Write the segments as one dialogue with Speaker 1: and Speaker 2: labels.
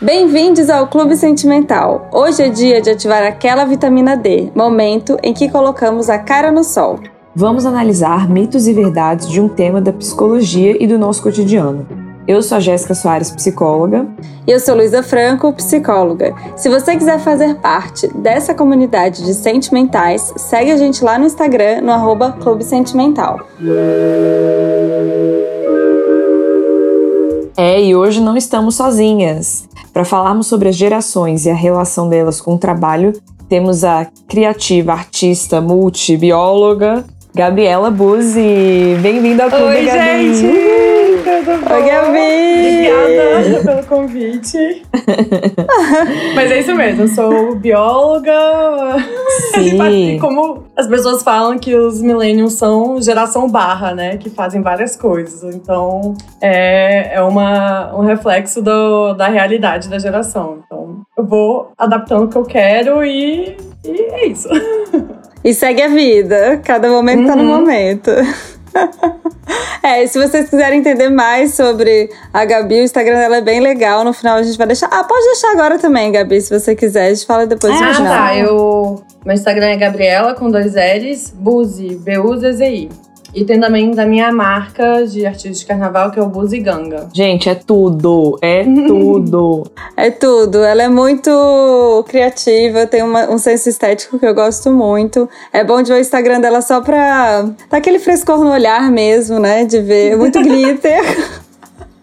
Speaker 1: Bem-vindos ao Clube Sentimental. Hoje é dia de ativar aquela vitamina D, momento em que colocamos a cara no sol.
Speaker 2: Vamos analisar mitos e verdades de um tema da psicologia e do nosso cotidiano. Eu sou a Jéssica Soares, psicóloga.
Speaker 1: E eu sou Luísa Franco, psicóloga. Se você quiser fazer parte dessa comunidade de sentimentais, segue a gente lá no Instagram, no arroba Clube Sentimental.
Speaker 2: É, e hoje não estamos sozinhas. Para falarmos sobre as gerações e a relação delas com o trabalho, temos a criativa, artista, multi, bióloga, Gabriela Buzzi. Bem-vinda ao Clube,
Speaker 3: Oi,
Speaker 2: Gabi.
Speaker 3: gente! Tudo bom?
Speaker 1: Oi, Gabi!
Speaker 3: Obrigada pelo convite. Mas é isso mesmo, eu sou bióloga.
Speaker 2: Sim.
Speaker 3: Como as pessoas falam que os millennials são geração barra, né? Que fazem várias coisas. Então, é, é uma, um reflexo do, da realidade da geração. Então, eu vou adaptando o que eu quero e, e é isso.
Speaker 1: E segue a vida. Cada momento tá no
Speaker 3: Uhum.
Speaker 1: momento. É, se vocês quiserem entender mais sobre a Gabi, o Instagram dela é bem legal. No final a gente vai deixar. Ah, pode deixar agora também, Gabi, se você quiser. A gente fala depois no
Speaker 3: Ah,
Speaker 1: final.
Speaker 3: tá. Eu, meu Instagram é Gabriela com dois L's, Buzi, B-U-Z-Z-I. E tem também da minha marca de artista de carnaval, que é o Buzi Ganga.
Speaker 2: Gente, é tudo, é tudo.
Speaker 1: É tudo. Ela é muito criativa, tem uma- um senso estético que eu gosto muito. É bom de ver o Instagram dela só pra dar aquele frescor no olhar mesmo, né? De ver muito glitter.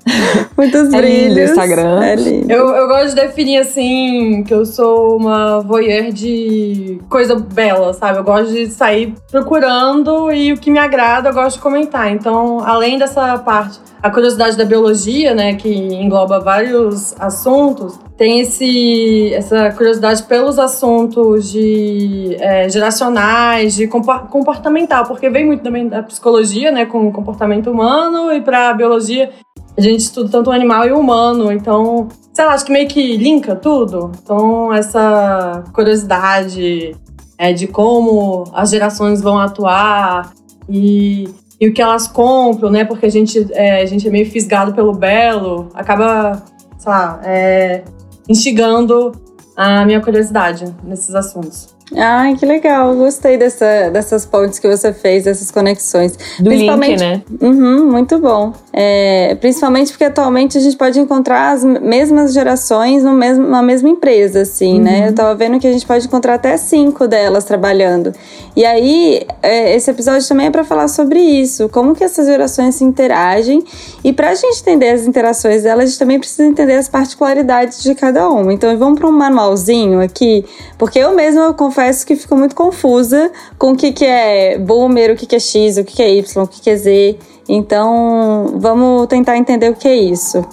Speaker 1: Muitos
Speaker 2: É lindo o
Speaker 1: brilhos.
Speaker 2: Instagram.
Speaker 1: É lindo.
Speaker 3: Eu, eu gosto de definir assim que eu sou uma voyeur de coisa bela, sabe? Eu gosto de sair procurando e o que me agrada eu gosto de comentar. Então, além dessa parte, a curiosidade da biologia, né, que engloba vários assuntos, tem esse, essa curiosidade pelos assuntos de é, geracionais, de comportamental, porque vem muito também da psicologia, né, com o comportamento humano e para a biologia a gente estuda tanto o animal e o humano, então, sei lá, acho que meio que linka tudo. Então, essa curiosidade é, de como as gerações vão atuar e, e o que elas compram, né? Porque a gente é, a gente é meio fisgado pelo belo, acaba, sei lá, é, instigando a minha curiosidade nesses assuntos.
Speaker 1: Ai, que legal. Gostei dessa, dessas pontes que você fez, dessas conexões.
Speaker 2: Do link, né?
Speaker 1: Uhum, muito bom. É, principalmente porque atualmente a gente pode encontrar as mesmas gerações no mesmo, na mesma empresa, assim, né? Eu tava vendo que a gente pode encontrar até cinco delas trabalhando. E aí, é, esse episódio também é para falar sobre isso, como que essas gerações se interagem. E pra gente entender as interações delas, a gente também precisa entender as particularidades de cada uma. Então, vamos para um manualzinho aqui, porque eu mesma eu confesso que fico muito confusa com o que, que é boomer, o que, que é X, o que, que é Y, o que, que é Z. Então, vamos tentar entender o que é isso.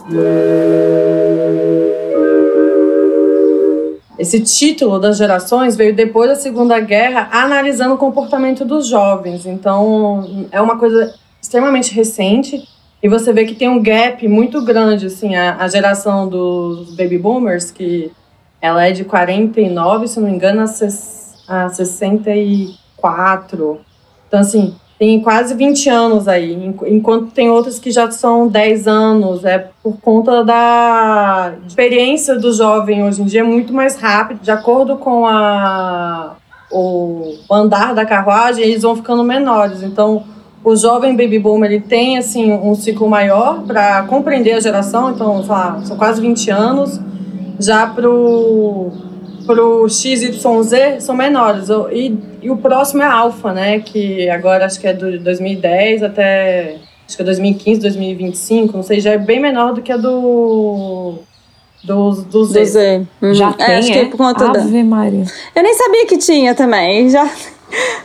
Speaker 3: Esse título das gerações veio depois da Segunda Guerra, analisando o comportamento dos jovens. Então, é uma coisa extremamente recente. E você vê que tem um gap muito grande, assim, a, a geração dos baby boomers, que ela é de 49, se não me engano, a, ses, a 64. Então, assim, tem quase 20 anos aí, enqu- enquanto tem outros que já são 10 anos. É por conta da experiência do jovem hoje em dia é muito mais rápido, de acordo com a, o andar da carruagem, eles vão ficando menores. Então, o jovem baby boomer ele tem assim um ciclo maior para compreender a geração, então, sei lá, são quase 20 anos. Já pro pro XYZ são menores. E, e o próximo é alfa, né? Que agora acho que é do 2010 até acho que é 2015, 2025, não sei, já é bem menor do que a do dos do Z.
Speaker 1: Do Z. Uhum.
Speaker 2: Já
Speaker 1: É,
Speaker 2: tem,
Speaker 1: acho que
Speaker 2: é?
Speaker 1: é por conta da.
Speaker 2: Ave Maria.
Speaker 1: Eu nem sabia que tinha também. Já...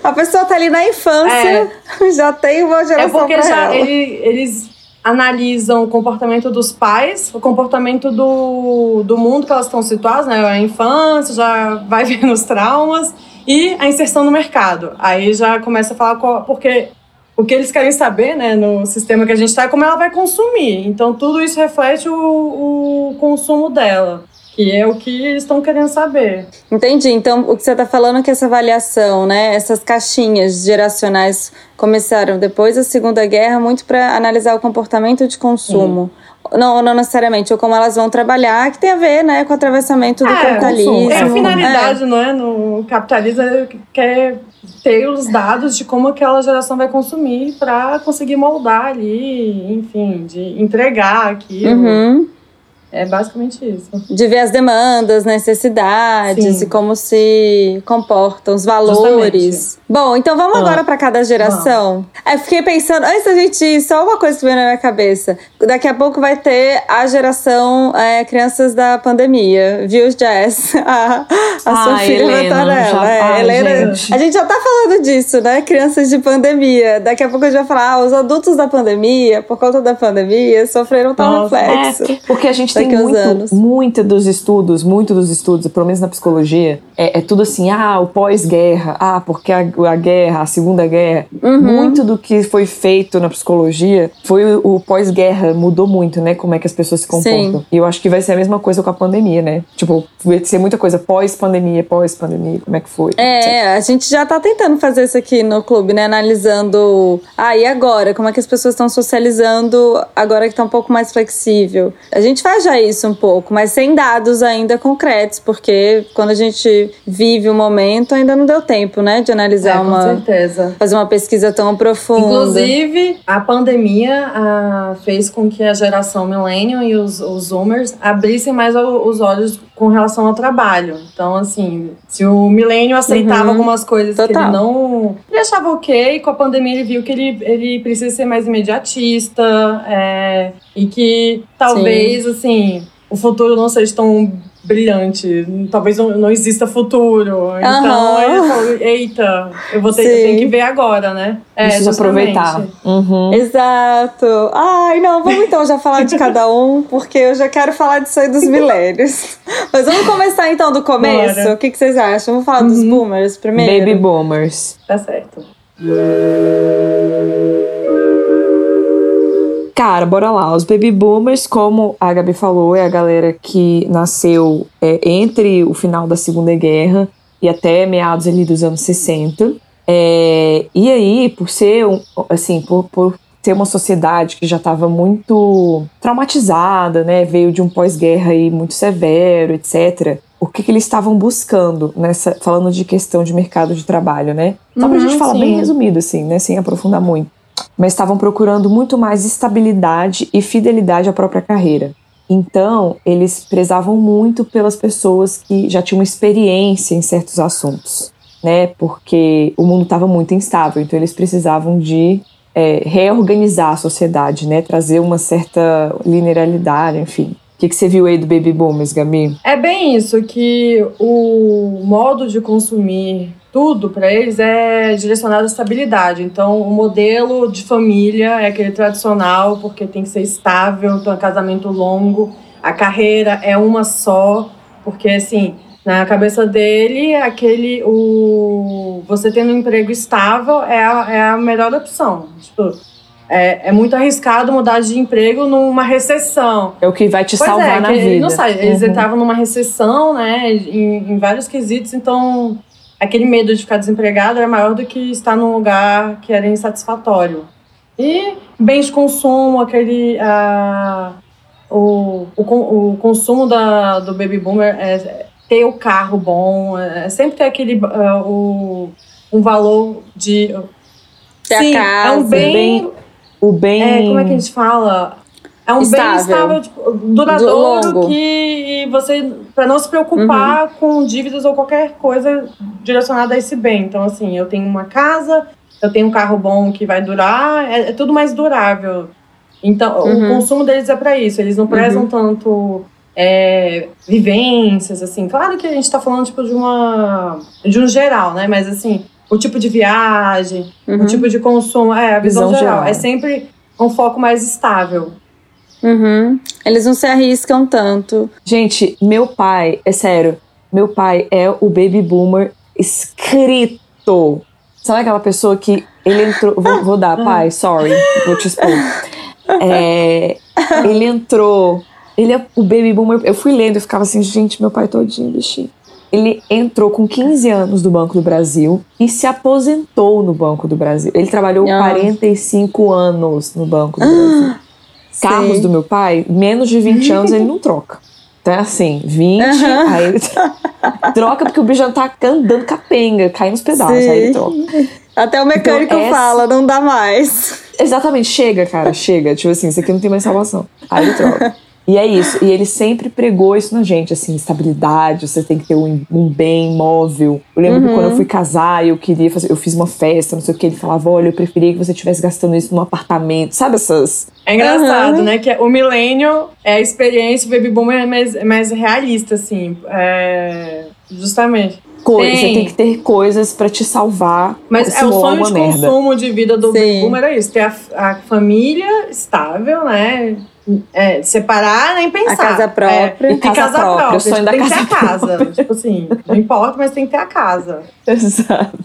Speaker 1: A pessoa tá ali na infância, já tem uma
Speaker 3: É
Speaker 1: geração
Speaker 3: porque
Speaker 1: pra
Speaker 3: já
Speaker 1: ela.
Speaker 3: ele- eles analisam o comportamento dos pais, o comportamento do, do mundo que elas estão situadas, né? A infância, já vai vendo os traumas e a inserção no mercado. Aí já começa a falar qual, porque o que eles querem saber, né, no sistema que a gente está, é como ela vai consumir. Então tudo isso reflete o, o consumo dela. Que é o que eles estão querendo saber.
Speaker 1: Entendi. Então, o que você está falando é que essa avaliação, né, essas caixinhas geracionais começaram depois da Segunda Guerra muito para analisar o comportamento de consumo. Sim. Não, não necessariamente, ou como elas vão trabalhar, que tem a ver né, com o atravessamento do é, capitalismo.
Speaker 3: É a finalidade, é. não é? No capitalismo quer ter os dados de como aquela geração vai consumir para conseguir moldar ali, enfim, de entregar aquilo.
Speaker 1: Uhum.
Speaker 3: É basicamente isso.
Speaker 1: De ver as demandas, necessidades Sim. e como se comportam, os valores. Justamente. Bom, então vamos ah. agora para cada geração. Ah. fiquei pensando, antes da gente ir, só uma coisa que veio na minha cabeça. Daqui a pouco vai ter a geração é, crianças da pandemia, viu, Jess? A, a sua filha Helena, Mattarella. É, Ai, Helena, gente. A gente já tá falando disso, né? Crianças de pandemia. Daqui a pouco a gente vai falar, ah, os adultos da pandemia, por conta da pandemia, sofreram tal reflexo.
Speaker 2: É, porque a gente tem tem muito, anos. muito dos estudos, muito dos estudos, pelo menos na psicologia, é, é tudo assim, ah, o pós-guerra, ah, porque a, a, guerra, a segunda guerra. Uhum. Muito do que foi feito na psicologia foi o, o pós-guerra, mudou muito, né, como é que as pessoas se comportam. Sim. E eu acho que vai ser a mesma coisa com a pandemia, né? Tipo, vai ser muita coisa pós-pandemia, pós-pandemia, como é que foi.
Speaker 1: É, a gente já tá tentando fazer isso aqui no clube, né, analisando, ah, e agora? Como é que as pessoas estão socializando agora que tá um pouco mais flexível? A gente faz já isso um pouco, mas sem dados ainda concretos, porque quando a gente vive o momento, ainda não deu tempo, né, de analisar
Speaker 3: é,
Speaker 1: uma.
Speaker 3: certeza.
Speaker 1: Fazer uma pesquisa tão profunda.
Speaker 3: Inclusive, a pandemia a, fez com que a geração millennial e os, os Zoomers abrissem mais os olhos com relação ao trabalho. Então, assim, se o milênio aceitava uhum. algumas coisas Total. que ele não. Ele achava ok, com a pandemia ele viu que ele, ele precisa ser mais imediatista é, e que talvez, Sim. assim, o futuro não seja tão brilhante. Talvez não, não exista futuro. Uhum. Então falou, eita, eu vou ter eu tenho que ver agora, né?
Speaker 2: É, Preciso aproveitar.
Speaker 1: Uhum. Exato. Ai, não, vamos então já falar de cada um, porque eu já quero falar disso aí dos milênios. Mas vamos começar então do começo. Bora. O que, que vocês acham? Vamos falar uhum. dos boomers primeiro?
Speaker 2: Baby boomers.
Speaker 3: Tá certo.
Speaker 2: Cara, bora lá. Os baby boomers, como a Gabi falou, é a galera que nasceu é, entre o final da Segunda Guerra e até meados ali dos anos 60. É, e aí, por ser, assim, por, por ter uma sociedade que já estava muito traumatizada, né, veio de um pós-guerra aí muito severo, etc. O que, que eles estavam buscando nessa, falando de questão de mercado de trabalho, né? Só pra uhum, gente falar sim. bem resumido, assim, né, sem aprofundar muito mas estavam procurando muito mais estabilidade e fidelidade à própria carreira. Então, eles prezavam muito pelas pessoas que já tinham experiência em certos assuntos, né? Porque o mundo estava muito instável, então eles precisavam de é, reorganizar a sociedade, né? Trazer uma certa linearidade, enfim. O que, que você viu aí do Baby Boomers, Gabi?
Speaker 3: É bem isso, que o modo de consumir tudo para eles é direcionado à estabilidade. Então, o modelo de família é aquele tradicional, porque tem que ser estável, então é um casamento longo, a carreira é uma só, porque assim, na cabeça dele, aquele o você tendo um emprego estável é a, é a melhor opção. Tipo, é, é muito arriscado mudar de emprego numa recessão.
Speaker 2: É o que vai te pois salvar
Speaker 3: é,
Speaker 2: na vida.
Speaker 3: Não sai. Eles uhum. entravam numa recessão, né, em, em vários quesitos, então aquele medo de ficar desempregado era maior do que estar num lugar que era insatisfatório. E bens de consumo, aquele. Uh, o, o, o consumo da, do baby boomer é ter o carro bom, é sempre ter aquele. Uh, o, um valor de.
Speaker 1: Ter sim, a casa,
Speaker 3: é um bem.
Speaker 2: O bem.
Speaker 3: É, como é que a gente fala? É um estável. bem estável, tipo, duradouro que você para não se preocupar uhum. com dívidas ou qualquer coisa direcionada a esse bem. Então assim, eu tenho uma casa, eu tenho um carro bom que vai durar, é, é tudo mais durável. Então uhum. o consumo deles é para isso. Eles não prezam uhum. tanto é, vivências assim. Claro que a gente está falando tipo de uma de um geral, né? Mas assim o tipo de viagem, o uhum. tipo de consumo, é a visão, visão geral. geral. É sempre um foco mais estável.
Speaker 1: Uhum. Eles não se arriscam tanto.
Speaker 2: Gente, meu pai, é sério, meu pai é o baby boomer escrito. Sabe aquela pessoa que ele entrou. Vou, vou dar, pai, sorry, vou te expor. É, ele entrou Ele é o baby boomer. Eu fui lendo e ficava assim, gente, meu pai todinho, bichinho. Ele entrou com 15 anos no Banco do Brasil e se aposentou no Banco do Brasil. Ele trabalhou
Speaker 1: Ah.
Speaker 2: 45 anos no Banco do Brasil. Carros do meu pai, menos de 20 anos ele não troca. Então é assim, 20,
Speaker 1: Aham.
Speaker 2: aí ele troca porque o bicho já tá andando capenga, cai nos pedaços, aí ele troca.
Speaker 1: Até o mecânico
Speaker 2: Então, essa-
Speaker 1: fala, não dá mais.
Speaker 2: Exatamente, chega, cara, chega. Tipo assim, isso aqui não tem mais salvação. Aí ele troca. E é isso. E ele sempre pregou isso na gente, assim, estabilidade, você tem que ter um, um bem imóvel. Eu lembro que quando eu fui casar, eu queria fazer, eu fiz uma festa, não sei o que, ele falava, olha, eu preferia que você estivesse gastando isso num apartamento. Sabe essas?
Speaker 3: É engraçado,
Speaker 1: Aham.
Speaker 3: né? Que o milênio é a experiência, o baby boomer é mais, é mais realista, assim. É, justamente.
Speaker 2: Coisas,
Speaker 3: Tem.
Speaker 2: você tem que ter coisas pra te salvar.
Speaker 3: Mas é o sonho de
Speaker 2: merda.
Speaker 3: consumo de vida do
Speaker 1: Sim.
Speaker 3: baby boomer é isso. Ter a, a família estável, né? É, separar nem pensar.
Speaker 1: A casa própria.
Speaker 3: É,
Speaker 2: E casa própria, o sonho da
Speaker 3: tem que ter
Speaker 2: casa
Speaker 3: a casa. tipo assim, não importa, mas tem que ter a casa.
Speaker 2: Exato.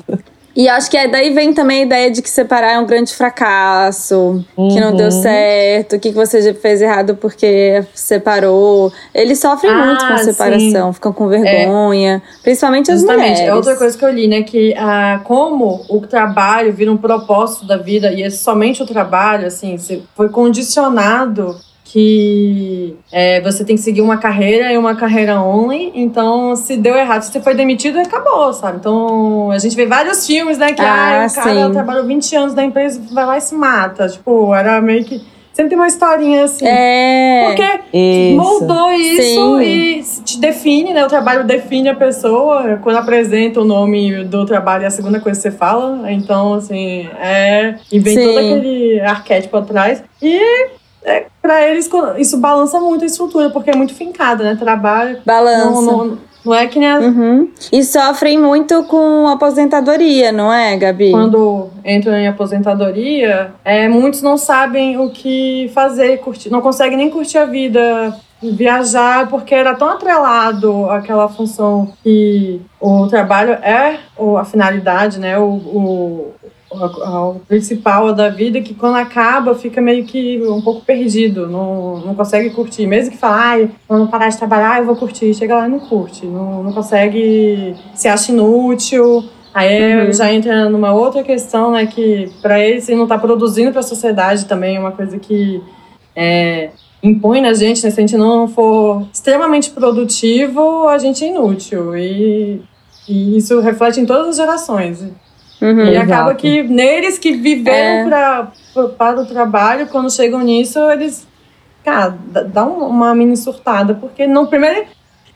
Speaker 1: E acho que é, daí vem também a ideia de que separar é um grande fracasso, que não deu
Speaker 2: Uhum.
Speaker 1: certo, o que que você já fez errado porque separou. Eles sofrem
Speaker 3: Ah,
Speaker 1: muito com a separação, ficam com vergonha, principalmente as
Speaker 3: Justamente,
Speaker 1: mulheres.
Speaker 3: é outra coisa que eu li, né? Que ah, como o trabalho vira um propósito da vida e é somente o trabalho, assim, você foi condicionado que é, você tem que seguir uma carreira e uma carreira only. Então, se deu errado, se você foi demitido, acabou, sabe? Então, a gente vê vários filmes, né? Que
Speaker 1: Ah,
Speaker 3: ah, o cara
Speaker 1: sim.
Speaker 3: trabalhou 20 anos na empresa, vai lá e se mata. Tipo, era meio que. Sempre tem uma historinha assim.
Speaker 1: É.
Speaker 3: Porque
Speaker 2: Isso.
Speaker 3: moldou isso
Speaker 1: Sim.
Speaker 3: e te define, né? O trabalho define a pessoa. Quando apresenta o nome do trabalho, é a segunda coisa que você fala. Então, assim, é. E vem
Speaker 1: Sim.
Speaker 3: todo aquele arquétipo atrás. E é, pra eles, isso balança muito a estrutura, porque é muito fincado, né? Trabalho.
Speaker 1: Balança.
Speaker 3: Não, não, não é que nem a-
Speaker 1: Uhum. E sofrem muito com aposentadoria, não é, Gabi?
Speaker 3: quando entram em aposentadoria, é, muitos não sabem o que fazer, curtir, não conseguem nem curtir a vida, viajar, porque era tão atrelado àquela função que o trabalho é a finalidade, né? O, o, o, o principal da vida, que quando acaba fica meio que um pouco perdido, não, não consegue curtir. Mesmo que fale, quando parar de trabalhar, eu vou curtir. Chega lá e não curte, não, não consegue, se acha inútil. Aí
Speaker 1: Uhum.
Speaker 3: já entra numa outra questão, né? Que para ele, se não tá produzindo para a sociedade também, é uma coisa que é, impõe na gente, né? Se a gente não for extremamente produtivo, a gente é inútil. E, e isso reflete em todas as gerações.
Speaker 1: Uhum.
Speaker 3: E
Speaker 2: Exato.
Speaker 3: acaba que neles que viveram
Speaker 1: É.
Speaker 3: pra, para o trabalho, quando chegam nisso, eles. Cara, dá- um- uma mini surtada, porque não. Primeiro.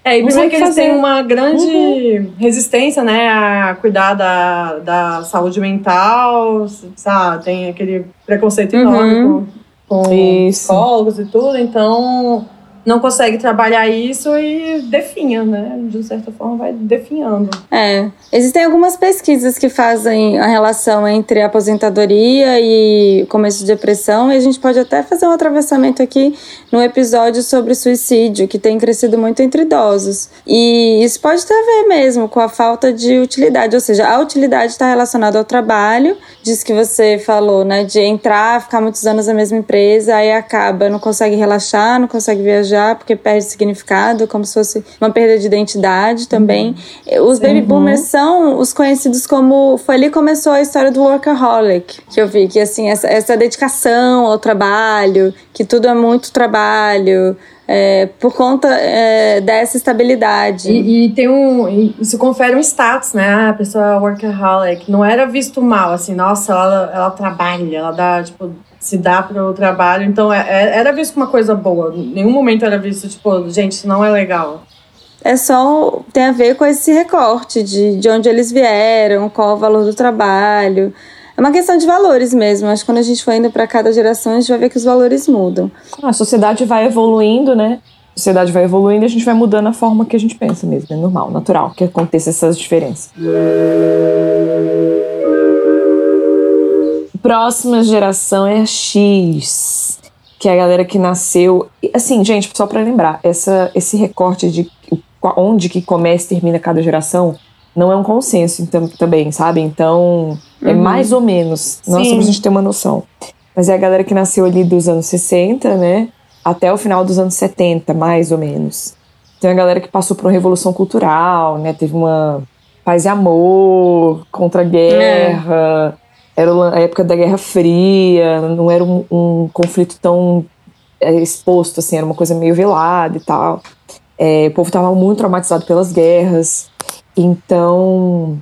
Speaker 3: É, e primeiro que
Speaker 2: que
Speaker 3: eles têm uma grande resistência, né, a cuidar da, da saúde mental, sabe? Tem aquele preconceito enorme
Speaker 1: Uhum.
Speaker 3: com, com psicólogos e tudo, então não consegue trabalhar isso e definha, né? De certa forma vai definhando.
Speaker 1: É. Existem algumas pesquisas que fazem a relação entre aposentadoria e começo de depressão, e a gente pode até fazer um atravessamento aqui no episódio sobre suicídio, que tem crescido muito entre idosos. E isso pode ter a ver mesmo com a falta de utilidade, ou seja, a utilidade está relacionada ao trabalho, diz que você falou, né, de entrar, ficar muitos anos na mesma empresa, aí acaba, não consegue relaxar, não consegue viajar, porque perde significado, como se fosse uma perda de identidade também. Os baby boomers são os conhecidos como. Foi ali que começou a história do workaholic, que eu vi, que assim, essa, essa dedicação ao trabalho, que tudo é muito trabalho, é, por conta é, dessa estabilidade.
Speaker 3: E, e tem um. e Isso confere um status, né? Ah, a pessoa é workaholic. Não era visto mal, assim, nossa, ela, ela trabalha, ela dá, tipo, se dá para o trabalho. Então é- é- era visto como uma coisa boa. Em nenhum momento era visto, tipo, gente, isso não é legal.
Speaker 1: É só. tem a ver com esse recorte de, de onde eles vieram, qual o valor do trabalho. É uma questão de valores mesmo. Acho que quando a gente for indo para cada geração, a gente vai ver que os valores mudam.
Speaker 2: A sociedade vai evoluindo, né? A sociedade vai evoluindo e a gente vai mudando a forma que a gente pensa mesmo. É normal, natural que aconteça essas diferenças. Próxima geração é a X, que é a galera que nasceu. Assim, gente, só pra lembrar, essa, esse recorte de onde que começa e termina cada geração não é um consenso então, também, sabe? Então, é mais ou menos. Não é só
Speaker 3: Sim.
Speaker 2: pra gente ter uma noção. Mas é a galera que nasceu ali dos anos 60, né? até o final dos anos 70, mais ou menos. Tem uma galera que passou por uma revolução cultural, né? Teve uma paz e amor contra a guerra. É. Era a época da Guerra Fria, não era um, um conflito tão é, exposto, assim, era uma coisa meio velada e tal. É, o povo estava muito traumatizado pelas guerras. Então,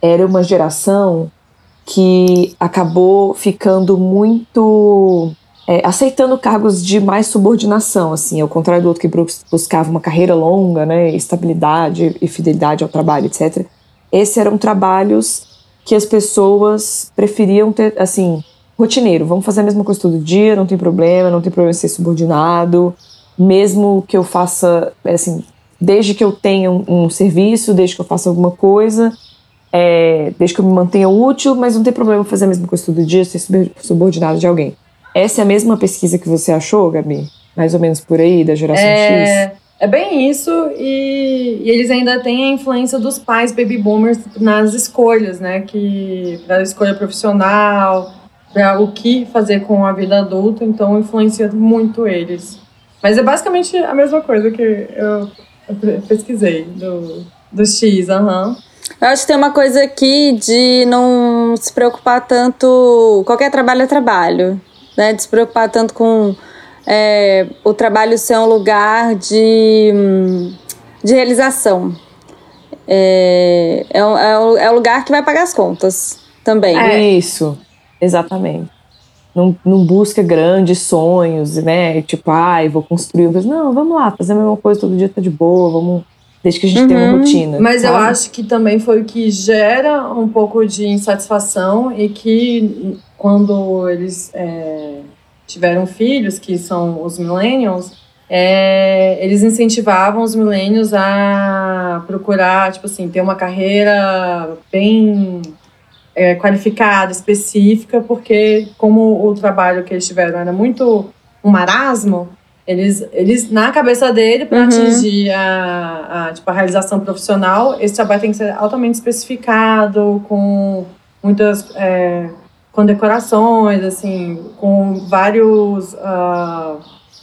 Speaker 2: era uma geração que acabou ficando muito é, aceitando cargos de mais subordinação, assim, ao contrário do outro que buscava uma carreira longa, né, estabilidade e fidelidade ao trabalho, etc. Esses eram trabalhos que as pessoas preferiam ter, assim, rotineiro. Vamos fazer a mesma coisa todo dia, não tem problema, não tem problema ser subordinado, mesmo que eu faça, assim, desde que eu tenha um, um serviço, desde que eu faça alguma coisa, é, desde que eu me mantenha útil, mas não tem problema fazer a mesma coisa todo dia, ser subordinado de alguém. Essa é a mesma pesquisa que você achou, Gabi? Mais ou menos por aí, da geração
Speaker 3: é... X? É bem isso, e, e, eles ainda têm a influência dos pais baby boomers nas escolhas, né? Que da escolha profissional, para o que fazer com a vida adulta, então influencia muito eles. Mas é basicamente a mesma coisa que eu, eu pesquisei do, do X, aham. Uhum.
Speaker 1: Eu acho que tem uma coisa aqui de não se preocupar tanto. Qualquer trabalho é trabalho né? De se preocupar tanto com é, o trabalho ser um lugar de, de realização. É, é, é, é o lugar que vai pagar as contas também.
Speaker 2: É isso, exatamente. Não, não busca grandes sonhos, né? Tipo, ai, ah, vou construir. Não, vamos lá, fazer a mesma coisa todo dia tá de boa, vamos desde que a gente uhum. tenha uma rotina.
Speaker 3: Mas sabe? eu acho que também foi o que gera um pouco de insatisfação e que quando eles é, tiveram filhos, que são os millennials, é, eles incentivavam os millennials a procurar, tipo assim, ter uma carreira bem é, qualificada, específica, porque como o trabalho que eles tiveram era muito um marasmo, eles, eles na cabeça dele, para uhum. atingir a, a, tipo, a realização profissional, esse trabalho tem que ser altamente especificado, com muitas é, condecorações, assim, com vários uh,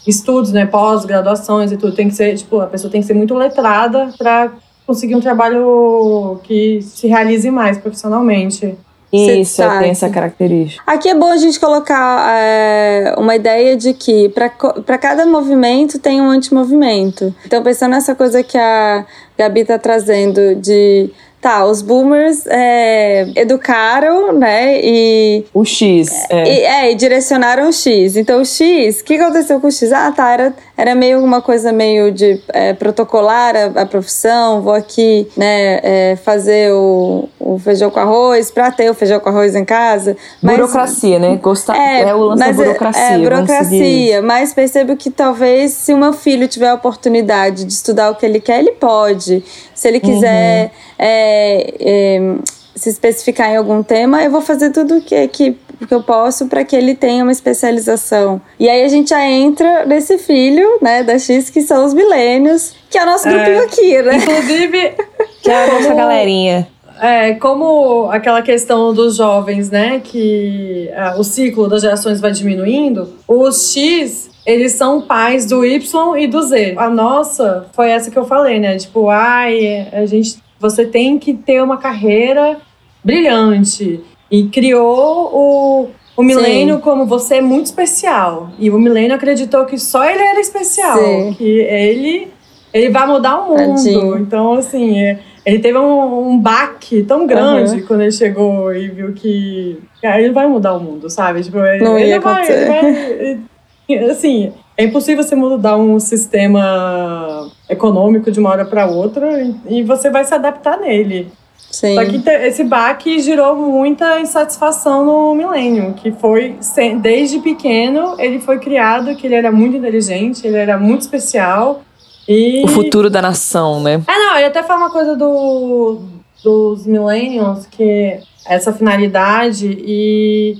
Speaker 3: estudos, né, pós-graduações e tudo. Tem que ser, tipo, a pessoa tem que ser muito letrada para conseguir um trabalho que se realize mais profissionalmente.
Speaker 2: Isso, tem essa característica.
Speaker 1: Aqui é bom a gente colocar é, uma ideia de que para cada movimento tem um antimovimento. Então, pensando nessa coisa que a Gabi está trazendo de Tá, os boomers é, educaram, né? E.
Speaker 2: O X.
Speaker 1: É. E, é, e direcionaram o X. Então, o X, o que aconteceu com o X? Ah, tá, era, era meio uma coisa meio de é, protocolar a, a, profissão, vou aqui, né, é, fazer o, o feijão com arroz, pra ter o feijão com arroz em casa.
Speaker 2: Mas, burocracia, né? Gostar, é, é o lance da burocracia. É,
Speaker 1: burocracia. Mas percebo que talvez se o meu filho tiver a oportunidade de estudar o que ele quer, ele pode. Se ele quiser. Uhum é, é, se especificar em algum tema, eu vou fazer tudo que, que, que eu posso para que ele tenha uma especialização. E aí a gente já entra nesse filho, né, da X, que são os milênios, que é o nosso é, grupinho aqui, né?
Speaker 3: Inclusive,
Speaker 2: que é a nossa galerinha.
Speaker 3: É, como aquela questão dos jovens, né, que ah, o ciclo das gerações vai diminuindo, os X eles são pais do Y e do Z. A nossa foi essa que eu falei, né? Tipo, ai, a gente você tem que ter uma carreira brilhante. E criou o, o milênio como você é muito especial. E o milênio acreditou que só ele era especial. Sim. Que ele, ele vai mudar o mundo. Tadinho. Então, assim, é, ele teve um, um baque tão grande uhum. quando ele chegou e viu que cara, ele vai mudar o mundo, sabe? Tipo, ele,
Speaker 1: Não
Speaker 3: ele
Speaker 1: ia vai,
Speaker 3: ele vai, assim, é impossível você mudar um sistema econômico de uma hora para outra e você vai se adaptar nele.
Speaker 1: Sim.
Speaker 3: Só que esse baque gerou muita insatisfação no milênio, que foi desde pequeno ele foi criado que ele era muito inteligente, ele era muito especial e
Speaker 2: o futuro da nação, né?
Speaker 3: É, não, ele até fala uma coisa do dos millennials que essa finalidade e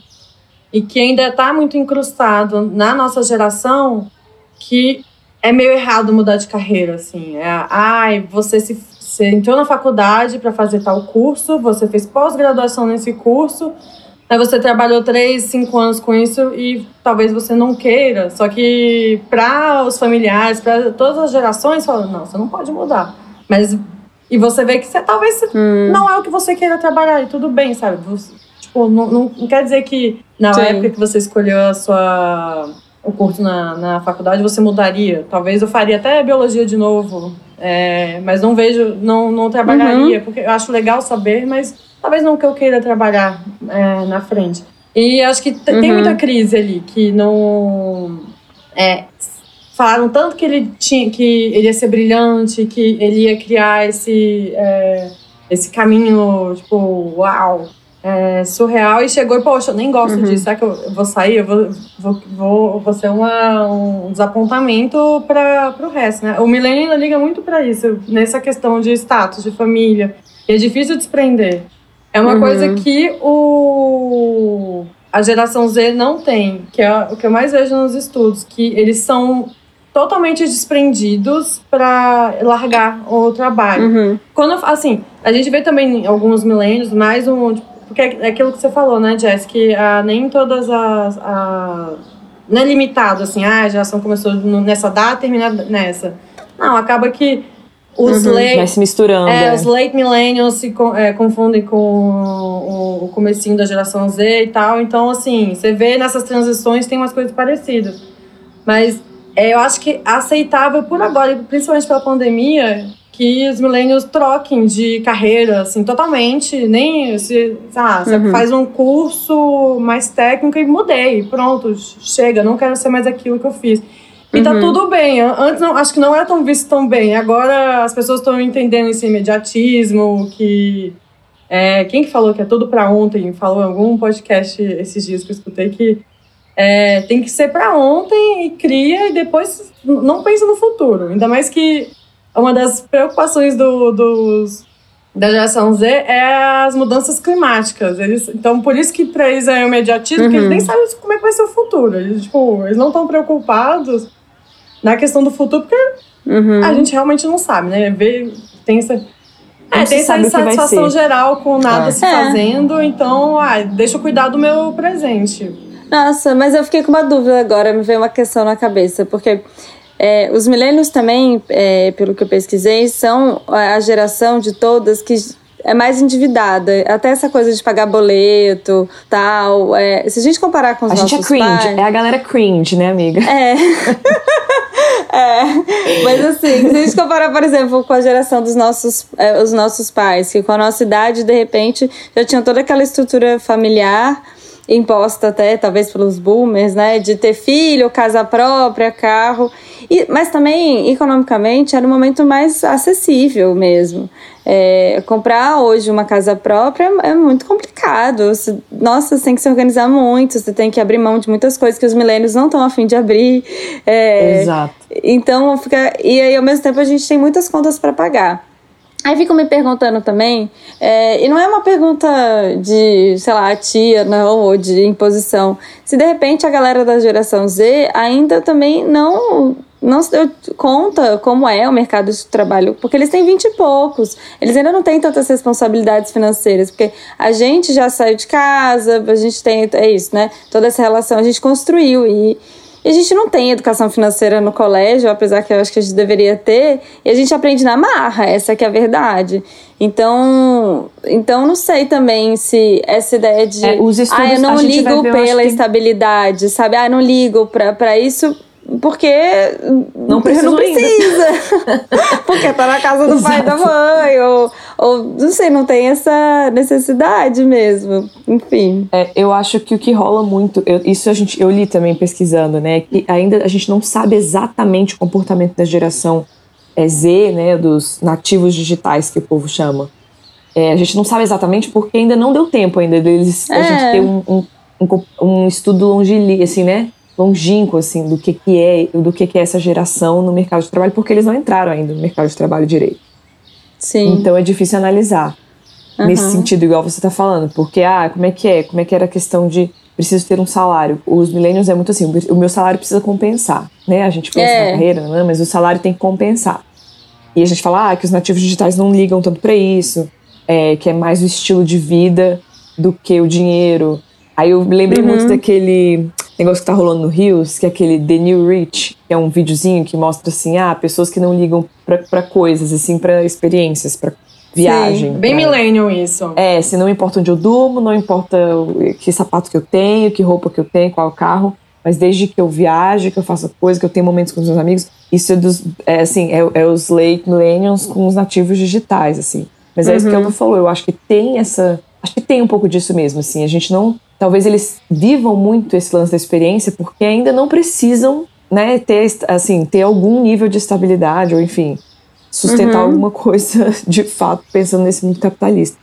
Speaker 3: e que ainda está muito incrustado na nossa geração que é meio errado mudar de carreira, assim. É, ai, você se você entrou na faculdade para fazer tal curso, você fez pós-graduação nesse curso, Aí você trabalhou três, cinco anos com isso e talvez você não queira. Só que para os familiares, para todas as gerações, falam, não, você não pode mudar. Mas e você vê que você talvez hum. não é o que você queira trabalhar e tudo bem, sabe? Você, tipo, não, não, não, quer dizer que na Sim. época que você escolheu a sua o curso na, na faculdade você mudaria. Talvez eu faria até biologia de novo, é, mas não vejo, não, não trabalharia, uhum. porque eu acho legal saber, mas talvez não que eu queira trabalhar é, na frente. E acho que uhum. tem muita crise ali, que não. É, falaram tanto que ele tinha que ele ia ser brilhante, que ele ia criar esse, é, esse caminho, tipo, uau, é, surreal, e chegou e, poxa, eu nem gosto uhum. disso, será que eu vou sair? Eu vou, vou, vou, vou ser uma, um desapontamento para o resto, né? O milênio liga muito para isso, nessa questão de status, de família. E é difícil desprender. É uma uhum. coisa que o a geração Z não tem, que é o que eu mais vejo nos estudos, que eles são totalmente desprendidos para largar o trabalho. Uhum. Quando assim, a gente vê também alguns milênios mais um porque é aquilo que você falou, né, Jess, que ah, nem todas as a, não é limitado assim, ah, a geração começou nessa data, termina nessa. Não, acaba que os
Speaker 2: uhum, late, vai se misturando.
Speaker 3: É, é. Os late millennials se é, confundem com o, o comecinho da geração Z e tal. Então, assim, você vê nessas transições tem umas coisas parecidas. Mas é, eu acho que aceitável por agora, principalmente pela pandemia, que os millennials troquem de carreira, assim, totalmente. Nem se, ah, uhum. faz um curso mais técnico e mudei. Pronto, chega, não quero ser mais aquilo que eu fiz. E tá uhum. tá tudo bem. Antes não, acho que não era tão visto tão bem. Agora as pessoas estão entendendo esse imediatismo, que. É, quem que falou que é tudo para ontem? Falou em algum podcast esses dias que eu escutei que é, tem que ser para ontem e cria e depois não pensa no futuro. Ainda mais que uma das preocupações do, dos, da geração Z é as mudanças climáticas. Eles, então, por isso que para eles é imediatismo, uhum. porque eles nem sabem como é que vai ser o futuro. Eles, tipo, eles não estão preocupados na questão do futuro, porque uhum. a gente realmente não sabe, né? Vê, tem essa. É, tem essa insatisfação geral com nada é. se fazendo, então, ah, deixa eu cuidar do meu presente.
Speaker 1: Nossa, mas eu fiquei com uma dúvida agora, me veio uma questão na cabeça, porque é, os milênios também, é, pelo que eu pesquisei, são a geração de todas que é mais endividada. Até essa coisa de pagar boleto, tal. É, se a gente comparar com os a nossos
Speaker 2: gente é cringe.
Speaker 1: Pais,
Speaker 2: é a galera cringe, né, amiga?
Speaker 1: É. é. Mas assim, se a gente comparar, por exemplo, com a geração dos nossos, é, os nossos pais, que com a nossa idade, de repente, já tinham toda aquela estrutura familiar imposta até, talvez pelos boomers, né? De ter filho, casa própria, carro. E, mas também, economicamente, era um momento mais acessível mesmo. É, comprar hoje uma casa própria é muito complicado. Nossa, você tem que se organizar muito, você tem que abrir mão de muitas coisas que os milênios não estão afim de abrir.
Speaker 2: É, Exato.
Speaker 1: Então, fica. E aí, ao mesmo tempo, a gente tem muitas contas para pagar. Aí ficam me perguntando também, é, e não é uma pergunta de, sei lá, tia, não, ou de imposição. Se de repente a galera da geração Z ainda também não não se deu conta como é o mercado de trabalho, porque eles têm vinte e poucos, eles ainda não têm tantas responsabilidades financeiras, porque a gente já saiu de casa, a gente tem, é isso, né? Toda essa relação a gente construiu e e a gente não tem educação financeira no colégio, apesar que eu acho que a gente deveria ter, e a gente aprende na marra, essa que é a verdade. Então, então não sei também se essa ideia de
Speaker 2: é, os estudos,
Speaker 1: ah, eu não ligo ver, pela estabilidade, sabe? Ah, não ligo para isso porque
Speaker 2: não precisa. Não precisa.
Speaker 1: porque tá na casa do pai e da mãe, ou, ou não sei, não tem essa necessidade mesmo. Enfim.
Speaker 2: É, eu acho que o que rola muito, eu, isso a gente, eu li também pesquisando, né? Que ainda a gente não sabe exatamente o comportamento da geração é, Z, né? Dos nativos digitais que o povo chama. É, a gente não sabe exatamente porque ainda não deu tempo ainda deles é. a gente ter um, um, um, um estudo longilíneo, assim, né? Longínquo assim do que que é do que que é essa geração no mercado de trabalho porque eles não entraram ainda no mercado de trabalho direito
Speaker 1: sim
Speaker 2: então é difícil analisar uhum. nesse sentido igual você está falando porque ah como é que é como é que era a questão de preciso ter um salário os milênios é muito assim o meu salário precisa compensar né a gente pensa é. na carreira né? mas o salário tem que compensar e a gente fala ah, que os nativos digitais não ligam tanto para isso é, que é mais o estilo de vida do que o dinheiro Aí eu lembrei uhum. muito daquele negócio que tá rolando no Rios, que é aquele The New Rich, que é um videozinho que mostra assim, ah, pessoas que não ligam para coisas, assim, para experiências, para viagem.
Speaker 3: Sim, bem
Speaker 2: pra...
Speaker 3: millennial isso.
Speaker 2: É, se não importa onde eu durmo, não importa que sapato que eu tenho, que roupa que eu tenho, qual carro, mas desde que eu viaje, que eu faça coisa, que eu tenha momentos com os meus amigos, isso é dos, é assim, é, é os late millennials com os nativos digitais, assim. Mas é uhum. isso que ela falou, eu acho que tem essa, acho que tem um pouco disso mesmo, assim, a gente não, talvez eles vivam muito esse lance da experiência porque ainda não precisam, né, ter, assim, ter algum nível de estabilidade ou enfim, sustentar uhum. alguma coisa de fato pensando nesse mundo capitalista.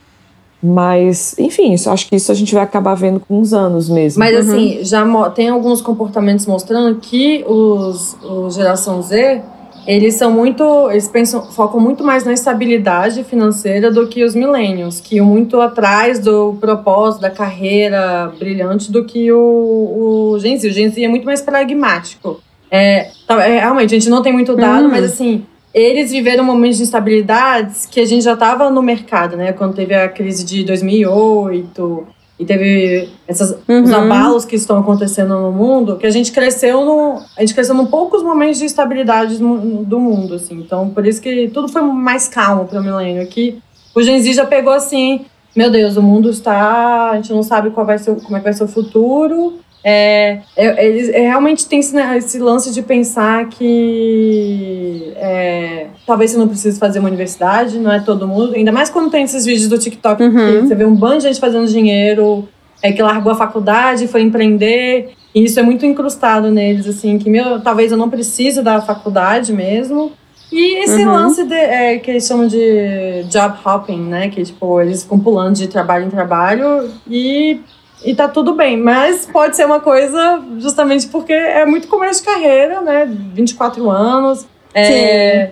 Speaker 2: Mas, enfim, isso, acho que isso a gente vai acabar vendo com uns anos mesmo.
Speaker 3: Mas, uhum. assim, já tem alguns comportamentos mostrando que os, os geração Z, eles são muito. Eles pensam, focam muito mais na estabilidade financeira do que os millennials, que iam muito atrás do propósito, da carreira brilhante do que o, o Gen Z. O Gen Z é muito mais pragmático. É, é, realmente, a gente não tem muito dado, uhum. mas assim, eles viveram momentos de instabilidades que a gente já estava no mercado, né? Quando teve a crise de 2008 e teve esses uhum. os abalos que estão acontecendo no mundo, que a gente cresceu no, a gente cresceu num poucos momentos de instabilidade do mundo, assim. Então, por isso que tudo foi mais calmo para o milênio. Aqui o Gen Z já pegou assim, meu Deus, o mundo está, a gente não sabe qual vai ser, como é que vai ser o futuro. É, é, eles é, realmente tem esse, né, esse, lance de pensar que é, talvez você não precise fazer uma universidade, não é todo mundo. Ainda mais quando tem esses vídeos do TikTok, uhum. que você vê um bando de gente fazendo dinheiro, é, que largou a faculdade, foi empreender. E isso é muito incrustado neles, assim, que meu, talvez eu não precise da faculdade mesmo. E esse uhum. lance de, é, que eles chamam de job hopping, né? Que tipo, eles ficam pulando de trabalho em trabalho e e tá tudo bem, mas pode ser uma coisa justamente porque é muito começo de carreira, né? 24 anos. É.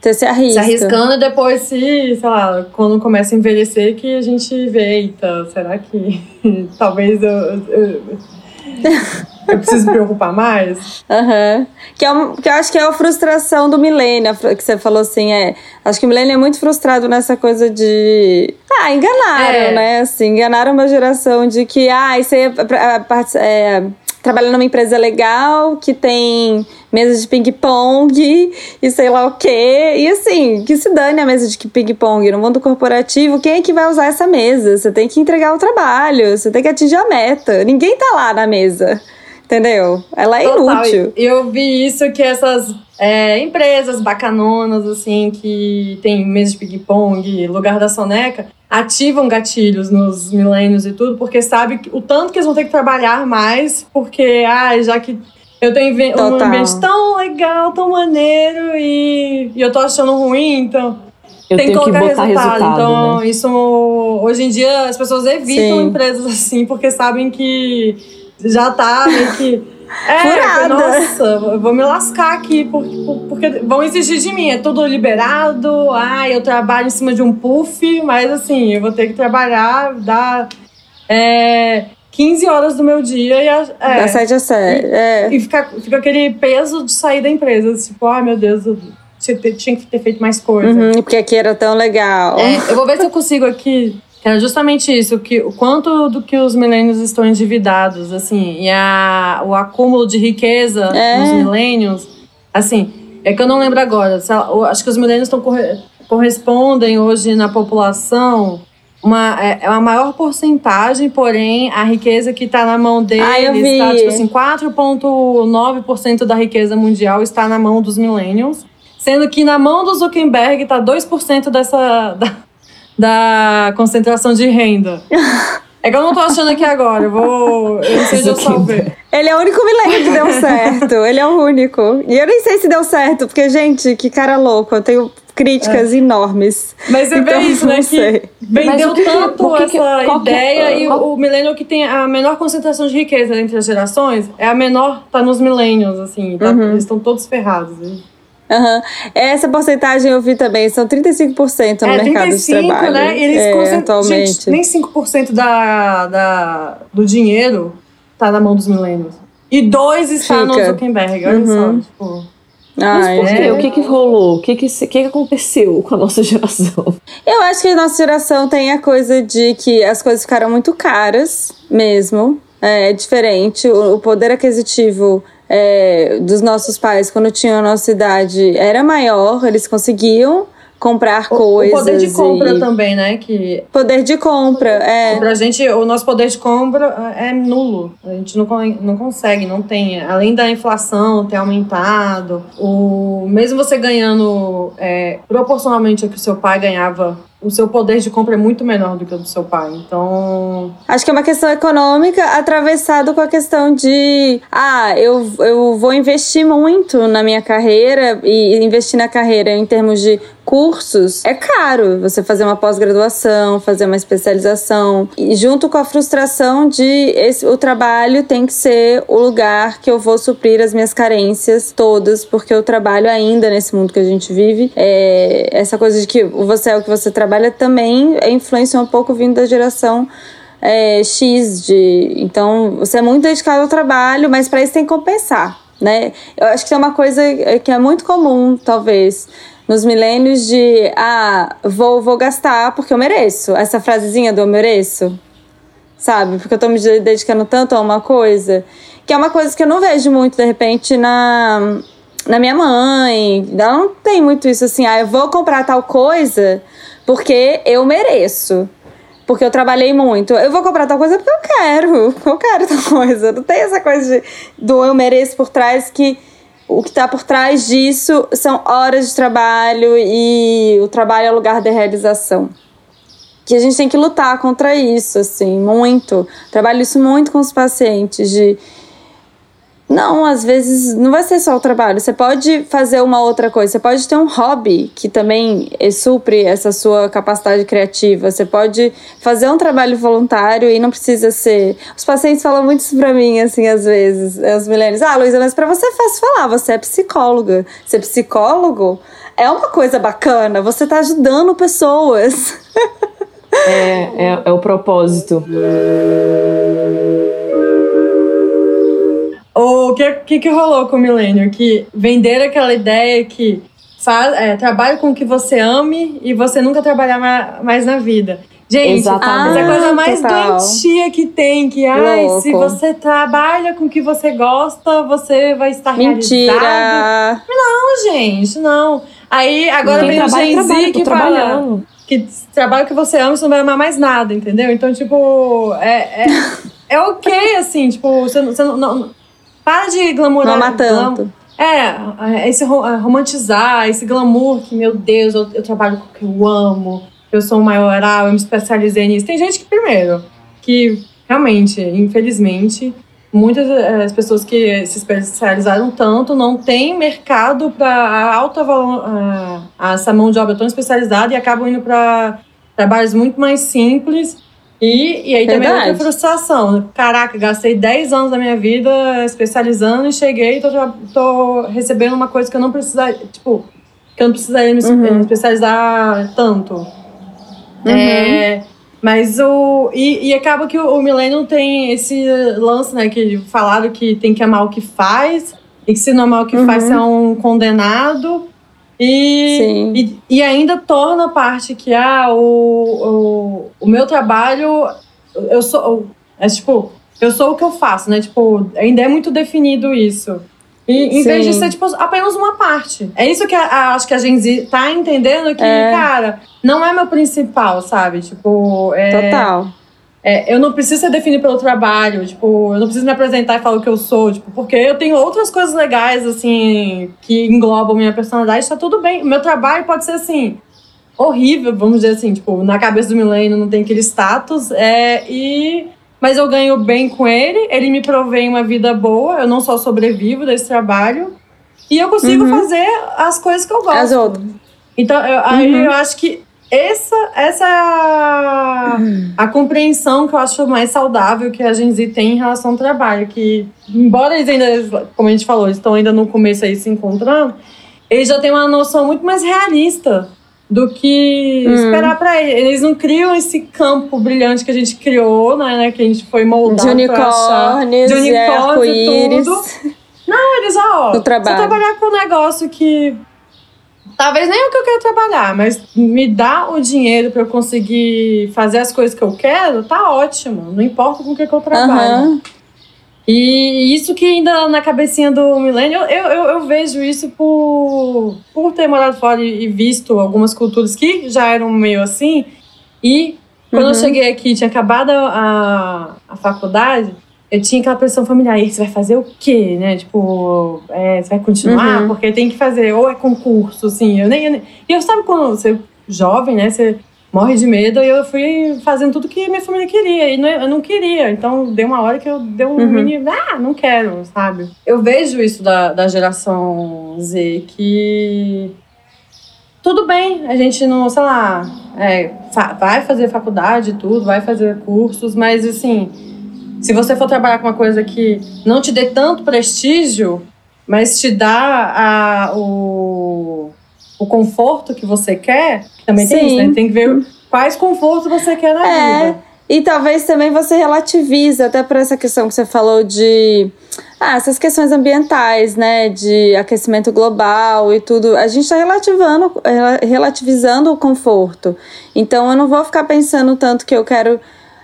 Speaker 1: Você se arrisca.
Speaker 3: Se arriscando e depois se, sei lá, quando começa a envelhecer que a gente vê, eita, será que talvez eu, eu, eu preciso me preocupar mais?
Speaker 1: Uhum. Que, é um, que eu acho que é a frustração do milênio, que você falou assim, é. Acho que o milênio é muito frustrado nessa coisa de. Ah, enganaram, é. né? Assim, enganaram uma geração de que, ah, isso aí é, é trabalha numa empresa legal que tem mesa de ping-pong e sei lá o quê. E assim, que se dane a mesa de ping-pong. No mundo corporativo, quem é que vai usar essa mesa? Você tem que entregar o trabalho, você tem que atingir a meta. Ninguém tá lá na mesa. Entendeu? Ela é Total. inútil.
Speaker 3: Eu vi isso que essas é, empresas bacanonas, assim, que tem mesa de ping-pong, lugar da soneca, ativam gatilhos nos milênios e tudo, porque sabe o tanto que eles vão ter que trabalhar mais, porque, ah, já que eu tenho um ambiente tão legal, tão maneiro, e, e eu tô achando ruim, então eu tem que colocar resultado. resultado. Então, né? isso hoje em dia as pessoas evitam Sim. empresas assim, porque sabem que já tá meio que. É, Furada. nossa, eu vou me lascar aqui, porque, porque vão exigir de mim. É tudo liberado, ah, eu trabalho em cima de um puff, mas assim, eu vou ter que trabalhar, dar é, 15 horas do meu dia e. É,
Speaker 1: da 7 a 7. E, é.
Speaker 3: e fica, fica aquele peso de sair da empresa. Tipo, ai meu Deus, eu tinha que ter feito mais coisa.
Speaker 1: Uhum, porque aqui era tão legal.
Speaker 3: É, eu vou ver se eu consigo aqui era justamente isso, que o quanto do que os milênios estão endividados, assim, e a, o acúmulo de riqueza é. nos milênios, assim, é que eu não lembro agora, acho que os milênios estão correspondem hoje na população uma, é, é a maior porcentagem, porém, a riqueza que está na mão deles está, tipo assim, 4,9% da riqueza mundial está na mão dos millennials, sendo que na mão do Zuckerberg está 2% dessa, da, da concentração de renda. É que eu não tô achando aqui agora, eu vou. Eu não sei se eu salvei.
Speaker 1: Ele é o único milênio que deu certo. Ele é o único. E eu nem sei se deu certo, porque, gente, que cara louco. Eu tenho críticas é. enormes.
Speaker 3: Mas você então, vê isso, né? Sei. Que vendeu que, tanto que, essa que, ideia e o, o milênio que tem a menor concentração de riqueza entre as gerações é a menor, tá nos milênios, assim. Tá, uhum. Eles estão todos ferrados. Hein?
Speaker 1: Uhum. Essa porcentagem eu vi também, são 35% no é, mercado 35, de trabalho. Né?
Speaker 3: Eles é, atualmente. Gente, nem 5% da, da, do dinheiro está na mão dos milênios. E dois está Fica. no Zuckerberg, olha uhum. só. Tipo.
Speaker 2: Mas por quê? É. O que que rolou? O que que, que que aconteceu com a nossa geração?
Speaker 1: Eu acho que a nossa geração tem a coisa de que as coisas ficaram muito caras mesmo. É, diferente. O, o poder aquisitivo é, dos nossos pais, quando tinham a nossa idade, era maior, eles conseguiam comprar o, coisas.
Speaker 3: O poder de compra e... também, né? Que
Speaker 1: poder de compra, é.
Speaker 3: Pra gente, o nosso poder de compra é nulo. A gente não, não consegue, não tem. Além da inflação ter aumentado, o mesmo você ganhando é, proporcionalmente ao que o seu pai ganhava o seu poder de compra é muito menor do que o do seu pai. Então.
Speaker 1: Acho que é uma questão econômica atravessado com a questão de. Ah, eu, eu vou investir muito na minha carreira e investir na carreira em termos de cursos é caro. Você fazer uma pós-graduação, fazer uma especialização. E junto com a frustração de esse, o trabalho tem que ser o lugar que eu vou suprir as minhas carências todas, porque o trabalho ainda nesse mundo que a gente vive, é essa coisa de que você é o que você trabalha também é influência um pouco vindo da geração é, X de. Então, você é muito dedicado ao trabalho, mas para isso tem que compensar, né? Eu acho que tem uma coisa que é muito comum, talvez, nos milênios de ah, vou, vou gastar porque eu mereço. Essa frasezinha do eu mereço. Sabe? Porque eu tô me dedicando tanto a uma coisa. Que é uma coisa que eu não vejo muito, de repente, na, na minha mãe. Ela não tem muito isso assim, ah, eu vou comprar tal coisa porque eu mereço. Porque eu trabalhei muito. Eu vou comprar tal coisa porque eu quero. Eu quero tal coisa. Não tem essa coisa de, do eu mereço por trás que o que está por trás disso são horas de trabalho e o trabalho é lugar de realização. Que a gente tem que lutar contra isso, assim, muito. Trabalho isso muito com os pacientes, de não, às vezes não vai ser só o trabalho. Você pode fazer uma outra coisa. Você pode ter um hobby que também supre essa sua capacidade criativa. Você pode fazer um trabalho voluntário e não precisa ser. Os pacientes falam muito isso pra mim, assim, às vezes. Os milênios. Ah, Luísa, mas pra você é fácil falar. Você é psicóloga. Ser psicólogo é uma coisa bacana. Você tá ajudando pessoas.
Speaker 2: é, é, é o propósito.
Speaker 3: O que, que, que rolou com o Milênio? Que venderam aquela ideia que faz, é, trabalhe com o que você ame e você nunca trabalhar mais na vida. Gente, Exatamente. essa é a coisa mais total. doentia que tem, que ai, se você trabalha com o que você gosta, você vai estar Mentira. realizado. Não, gente, não. Aí agora vem o Gen Z que fala que trabalho que você ama, você não vai amar mais nada, entendeu? Então, tipo, é, é, é ok, assim, tipo, você, você não, não para de glamourar.
Speaker 1: Não ama tanto.
Speaker 3: É, é, esse romantizar, esse glamour que, meu Deus, eu, eu trabalho com o que eu amo, eu sou maioral, eu me especializei nisso. Tem gente que, primeiro, que realmente, infelizmente, muitas eh, as pessoas que se especializaram tanto não têm mercado para alta valor, essa mão de obra tão especializada e acabam indo para trabalhos muito mais simples e, e aí Verdade. também outra frustração. Caraca, gastei 10 anos da minha vida especializando e cheguei e tô, tô recebendo uma coisa que eu não precisaria, tipo, que eu não precisaria me uhum. especializar tanto. Uhum. É, mas o. E, e acaba que o, o Millennium tem esse lance, né? Que falaram que tem que amar o que faz, e que se não amar o que uhum. faz, você é um condenado. E, e, e, ainda torna a parte que ah, o, o, o meu trabalho, eu sou. É tipo, eu sou o que eu faço, né? Tipo, ainda é muito definido isso. E, em Sim. vez de ser, tipo, apenas uma parte. É isso que a, a, acho que a gente tá entendendo que, é. cara, não é meu principal, sabe? Tipo. É,
Speaker 1: Total.
Speaker 3: É, eu não preciso ser definido pelo trabalho, tipo, eu não preciso me apresentar e falar o que eu sou, tipo, porque eu tenho outras coisas legais, assim, que englobam minha personalidade, tá tudo bem. Meu trabalho pode ser, assim, horrível, vamos dizer assim, tipo, na cabeça do milênio não tem aquele status, é, e... Mas eu ganho bem com ele, ele me provém uma vida boa, eu não só sobrevivo desse trabalho, e eu consigo uhum. fazer as coisas que eu gosto. As outras. Então, eu, aí uhum. eu acho que essa, essa é a, a, compreensão que eu acho mais saudável que a Gen tem em relação ao trabalho. Que, embora eles ainda, como a gente falou, estão ainda no começo aí se encontrando, eles já têm uma noção muito mais realista do que hum. esperar para eles. Eles não criam esse campo brilhante que a gente criou, né? né que a gente foi moldado
Speaker 1: de unicórnios, de unicórnios e tudo.
Speaker 3: Não, eles, ó, se trabalhar com um negócio que. Talvez nem o que eu quero trabalhar, mas me dá o dinheiro pra eu conseguir fazer as coisas que eu quero, tá ótimo. Não importa com o que, que eu trabalho.
Speaker 1: Aham.
Speaker 3: E isso que ainda na cabecinha do milênio, eu, eu, eu vejo isso por, por ter morado fora e visto algumas culturas que já eram meio assim. E quando eu
Speaker 1: Uhum.
Speaker 3: cheguei aqui, tinha acabado a, a faculdade, eu tinha aquela pressão familiar. E aí, você vai fazer o quê, né? Tipo, é, você vai continuar?
Speaker 1: Uhum.
Speaker 3: Porque tem que fazer, ou é concurso, assim. Eu nem, eu nem- E eu sabe quando você é jovem, né? Você morre de medo. E eu fui fazendo tudo que minha família queria. E não- eu não queria. Então, deu uma hora que eu dei um
Speaker 1: Uhum.
Speaker 3: mini... Ah, não quero, sabe? Eu vejo isso da, da geração Z, que... Tudo bem, a gente não, sei lá, é, fa- vai fazer faculdade e tudo, vai fazer cursos, mas assim, se você for trabalhar com uma coisa que não te dê tanto prestígio, mas te dá a, o, o conforto que você quer, também tem
Speaker 1: Sim.
Speaker 3: isso, né? Tem que ver quais confortos você quer na
Speaker 1: É.
Speaker 3: vida.
Speaker 1: E talvez também você relativize, até por essa questão que você falou de. Ah, essas questões ambientais, né? De aquecimento global e tudo. A gente está relativando, rela- relativizando o conforto. Então eu não vou ficar pensando tanto que eu quero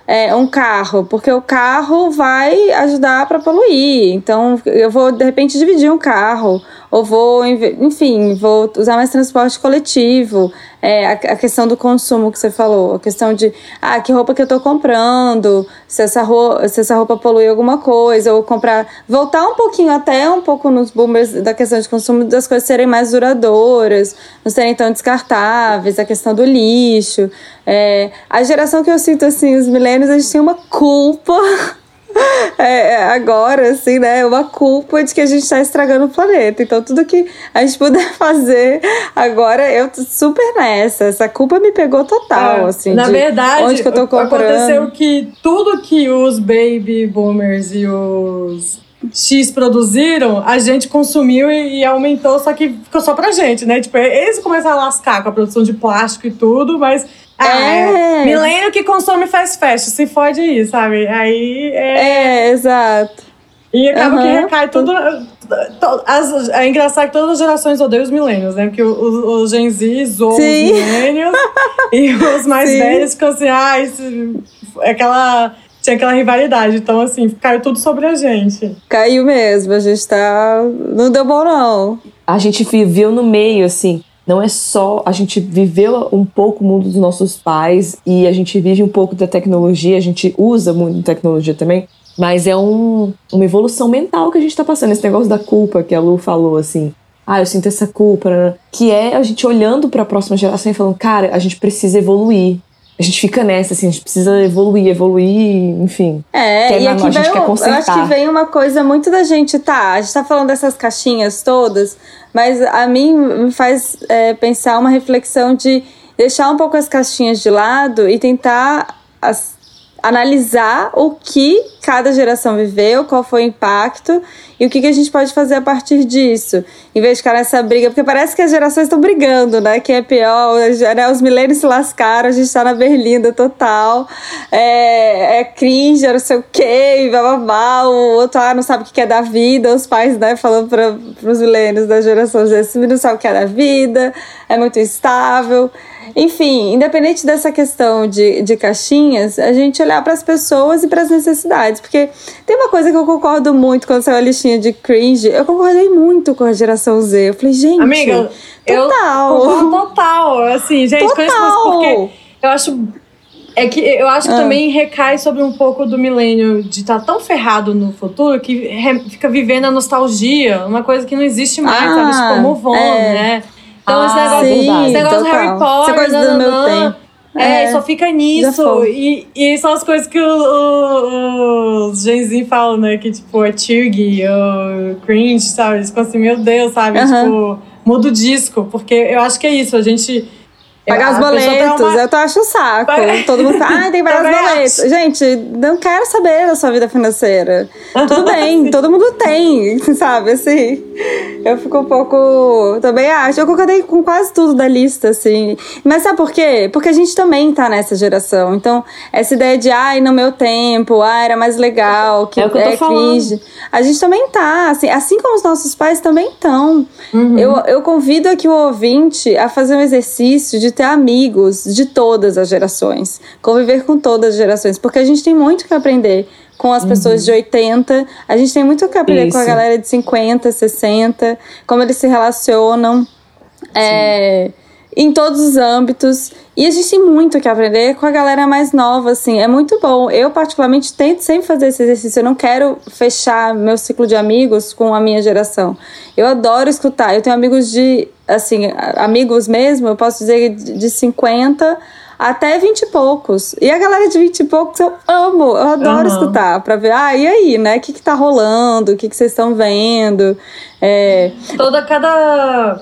Speaker 1: é, um carro, porque o carro vai ajudar para poluir. Então eu vou, de repente, dividir um carro. Ou vou, enfim, vou usar mais transporte coletivo. É, a, a questão do consumo que você falou, a questão de ah, que roupa que eu tô comprando, se essa, roupa, se essa roupa polui alguma coisa, ou comprar. Voltar um pouquinho até um pouco nos boomers da questão de consumo das coisas serem mais duradouras, não serem tão descartáveis, a questão do lixo. É, a geração que eu sinto assim, os milênios, a gente tem uma culpa. É, é, agora, assim, né? Uma culpa de que a gente está estragando o planeta. Então, tudo que a gente puder fazer agora, eu tô super nessa. Essa culpa me pegou total,
Speaker 3: É,
Speaker 1: assim.
Speaker 3: Na
Speaker 1: de
Speaker 3: verdade,
Speaker 1: onde que eu tô comprando.
Speaker 3: aconteceu que tudo que os baby boomers e os X produziram, a gente consumiu e, e aumentou, só que ficou só pra gente, né? Tipo, eles começaram a lascar com a produção de plástico e tudo, mas. Ah,
Speaker 1: É.
Speaker 3: é. Milênio que consome faz festa, se fode aí, sabe? Aí é.
Speaker 1: É, exato.
Speaker 3: E acaba que
Speaker 1: Aham.
Speaker 3: recai tudo. to- As, é engraçado que todas as gerações odeiam os milênios, né? Porque o, o Gen Z zoam os milênios e os mais
Speaker 1: Sim.
Speaker 3: velhos ficam assim, ah, isso, é aquela. Tinha aquela rivalidade. Então, assim, caiu tudo sobre a gente.
Speaker 1: Caiu mesmo. A gente tá. Não deu bom, não.
Speaker 2: a gente viveu no meio, assim. Não é só. A gente viveu um pouco o mundo dos nossos pais e a gente vive um pouco da tecnologia, a gente usa muito tecnologia também. Mas é um, uma evolução mental que a gente tá passando. Esse negócio da culpa que a Lu falou, assim. Ah, eu sinto essa culpa. né? Que é a gente olhando para a próxima geração e falando, cara, a gente precisa evoluir. A gente fica nessa, assim, a gente precisa evoluir, evoluir, enfim.
Speaker 1: É,
Speaker 2: Quer
Speaker 1: e aqui
Speaker 2: a gente
Speaker 1: vem,
Speaker 2: quer
Speaker 1: um- eu acho que vem uma coisa muito da gente, tá? A gente tá falando dessas caixinhas todas, mas a mim me faz é, pensar uma reflexão de deixar um pouco as caixinhas de lado e tentar as- analisar o que cada geração viveu, qual foi o impacto e o que, que a gente pode fazer a partir disso. Em vez de ficar nessa briga, porque parece que as gerações estão brigando, né? Quem é pior, né? os milênios se lascaram, a gente tá na berlinda total. É, é cringe, não sei o quê, blá, blá, blá. O outro ah, não sabe o que é da vida, os pais, né, falando para os milênios da geração Z, não sabe o que é da vida, é muito instável. Enfim, independente dessa questão de, de caixinhas, a gente olhar para as pessoas e para as necessidades. Porque tem uma coisa que eu concordo muito quando saiu a listinha de cringe. Eu concordei muito com a geração Z. Eu falei, gente.
Speaker 3: Amiga,
Speaker 1: total.
Speaker 3: eu concordo total. Assim, gente,
Speaker 1: Total.
Speaker 3: porque eu acho. É que eu acho que
Speaker 1: Ah.
Speaker 3: também recai sobre um pouco do milênio de estar tão ferrado no futuro que re- fica vivendo a nostalgia, uma coisa que não existe mais,
Speaker 1: Ah,
Speaker 3: sabe? Tipo, move on,
Speaker 1: é.
Speaker 3: né? Então, esse
Speaker 2: Ah,
Speaker 3: negócio,
Speaker 2: sim,
Speaker 3: esse negócio do. Harry Potter,
Speaker 1: Essa coisa do meu tempo.
Speaker 3: É,
Speaker 1: É,
Speaker 3: só fica nisso. E, e são as coisas que o- o- os Gen Z falam, né? Que, tipo, é chuggy, ou cringe, sabe? Eles ficam assim, meu Deus, sabe?
Speaker 1: Aham.
Speaker 3: Tipo, muda o disco. Porque eu acho que é isso, a gente
Speaker 1: Pagar os boletos, uma... eu tô acho saco. Todo mundo fala, ah, tem que pagar os boletos. Gente, não quero saber da sua vida financeira. Tudo bem, todo mundo tem, sabe? Assim, eu fico um pouco. Também acho. Eu concordei com quase tudo da lista, assim. Mas sabe por quê? Porque a gente também tá nessa geração. Então, essa ideia de, ai, no meu tempo, ah, era mais legal, que é, que é cringe. A gente também tá, assim, assim como os nossos pais também estão. Uhum. Eu, eu convido aqui o ouvinte a fazer um exercício de ter amigos de todas as gerações, conviver com todas as gerações, porque a gente tem muito que aprender com as pessoas uhum. de 80, a gente tem muito que aprender Isso. com a galera de 50, 60, como eles se relacionam. É, em todos os âmbitos. E a gente tem muito que aprender com a galera mais nova, assim. É muito bom. Eu, particularmente, tento sempre fazer esse exercício. Eu não quero fechar meu ciclo de amigos com a minha geração. Eu adoro escutar. Eu tenho amigos de, assim, amigos mesmo, eu posso dizer de 50 até 20 e poucos. E a galera de 20 e poucos eu amo, eu adoro uhum. escutar, pra ver, ah, e aí, né? O que, que tá rolando? O que, que vocês estão vendo? É...
Speaker 3: Toda cada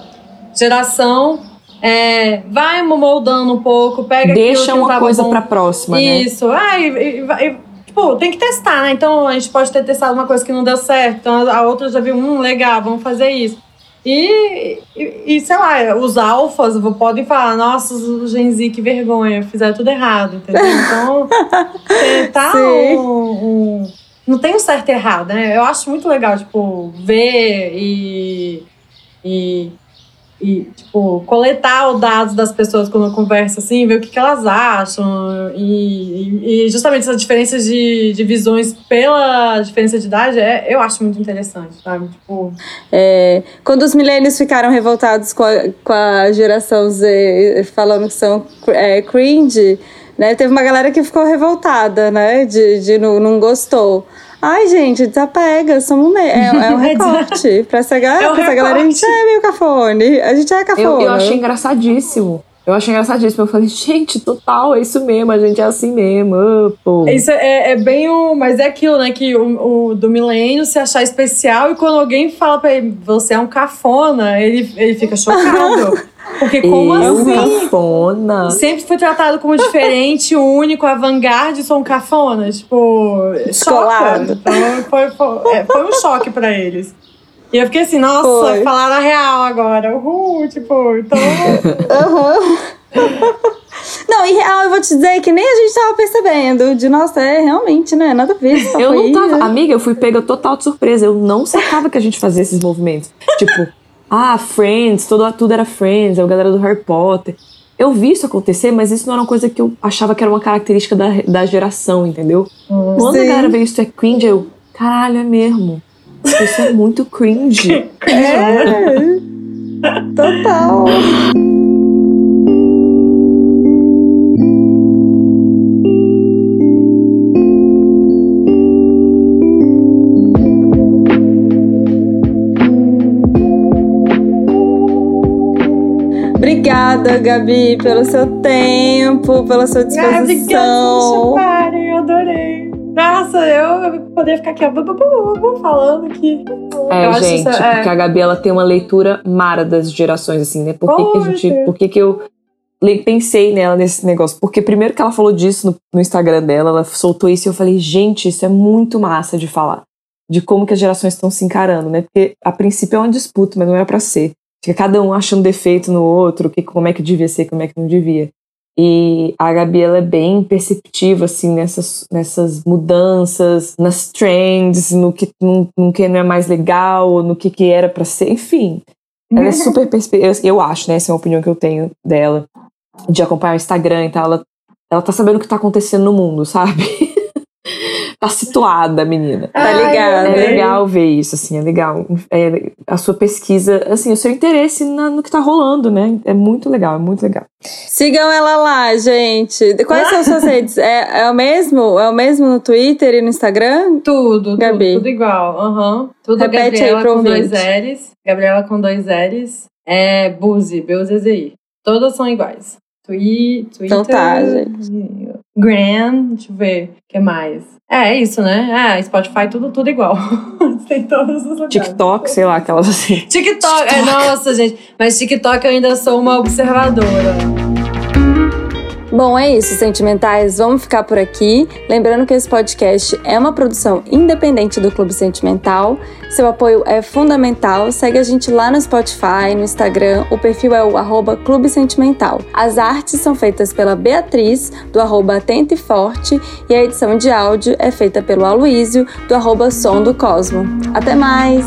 Speaker 3: geração é, vai moldando um pouco, pega
Speaker 2: Deixa uma coisa para próxima,
Speaker 3: né? Isso.
Speaker 2: né?
Speaker 3: Ah, e, e, tipo, tem que testar, né? Então a gente pode ter testado uma coisa que não deu certo, então a outra já viu, hum, legal, vamos fazer isso. E, e, e, sei lá, os alfas podem falar, nossa, o Gen Z, que vergonha, fizeram tudo errado, entendeu? Então, tentar um, um, Não tem um certo e errado, né? Eu acho muito legal, tipo, ver e, e e, tipo, coletar os dados das pessoas quando eu converso, assim, ver o que, que elas acham. E, e, justamente essas diferenças de, de visões pela diferença de idade, é, eu acho muito interessante, sabe? Tipo...
Speaker 1: É, quando os milênios ficaram revoltados com a, com a geração Z, falando que são é, cringe, né? Teve uma galera que ficou revoltada, né? De, de não, não gostou. Ai, gente, desapega, somos é, é um recorte. pra essa, galera, é pra essa galera, a gente é meio cafone. A gente é cafone.
Speaker 2: Eu, eu achei engraçadíssimo. Eu achei engraçadíssimo. Eu falei, gente, total, é isso mesmo, a gente é assim mesmo. Pô.
Speaker 3: Isso é, é bem o. Mas é aquilo, né? Que o, o do milênio se achar especial e quando alguém fala pra ele, você é um cafona, ele, ele fica chocado. Porque como eu, assim?
Speaker 2: Cafona.
Speaker 3: Sempre foi tratado como diferente, único, avant-garde, sou um cafona. Tipo,
Speaker 1: Escolado.
Speaker 3: Então foi, foi, é, foi um choque pra eles. E eu fiquei assim, nossa, foi. falaram a real agora. Uhul, tipo, então.
Speaker 1: Uhum. Não, em real, eu vou te dizer que nem a gente tava percebendo. De nossa, é realmente, né? Nada a ver.
Speaker 2: Eu não tava. Amiga, eu fui pega total de surpresa. Eu não sacava que a gente fazia esses movimentos. Tipo, ah, Friends, tudo, tudo era Friends, é o galera do Harry Potter. Eu vi isso acontecer, mas isso não era uma coisa que eu achava que era uma característica da, da geração, entendeu? Hum, Quando sim. a galera veio isso é cringe, eu, caralho, é mesmo. Isso é muito cringe.
Speaker 1: é. Total. Obrigada, Gabi, pelo seu tempo, pela sua disposição.
Speaker 3: Obrigada, eu adorei. Nossa, eu poderia ficar aqui ó, falando aqui.
Speaker 2: É, eu gente, isso, é... porque a Gabi ela tem uma leitura mara das gerações, assim, né? Por que, que a gente. Por que, que eu pensei nela nesse negócio? Porque primeiro que ela falou disso no, no Instagram dela, ela soltou isso e eu falei, gente, isso é muito massa de falar. De como que as gerações estão se encarando, né? Porque a princípio é uma disputa, mas não é para ser. Fica cada um achando defeito no outro, que, como é que devia ser, como é que não devia. E a Gabi ela é bem perceptiva assim nessas, nessas mudanças, nas trends, no que, no, no que não é mais legal, no que, que era para ser, enfim. Ela é super perspectiva, eu acho, né? Essa é uma opinião que eu tenho dela, de acompanhar o Instagram e tal. Ela, ela tá sabendo o que tá acontecendo no mundo, sabe? Tá situada, menina.
Speaker 1: Tá ligada.
Speaker 2: É legal ver isso, assim, é legal. É, a sua pesquisa, assim, o seu interesse na, no que tá rolando, né? É muito legal, é muito legal.
Speaker 1: Sigam ela lá, gente. Quais são suas redes? É, é o mesmo? É o mesmo no Twitter e no Instagram?
Speaker 3: Tudo, Gabi. Tudo, tudo igual. Uhum. Tudo Repete Gabriela aí pro com dois L's. Gabriela com dois L's. É Buzi, B-U-Z-Z-I. Todas são iguais. Twi Twitter.
Speaker 1: Então tá, gente.
Speaker 3: Gram, deixa eu ver, o que mais? É, é isso, né? É, Spotify, tudo, tudo igual. Tem todos os lugares.
Speaker 2: TikTok, sei lá, aquelas assim.
Speaker 3: TikTok, TikTok. É, nossa, gente. Mas TikTok eu ainda sou uma observadora.
Speaker 1: Bom, é isso, sentimentais. Vamos ficar por aqui. Lembrando que esse podcast é uma produção independente do Clube Sentimental. Seu apoio é fundamental. Segue a gente lá no Spotify, no Instagram. O perfil é o arroba Clube Sentimental. As artes são feitas pela Beatriz, do arroba Atente e Forte, e a edição de áudio é feita pelo Aloísio, do arroba Som do Cosmo. Até mais!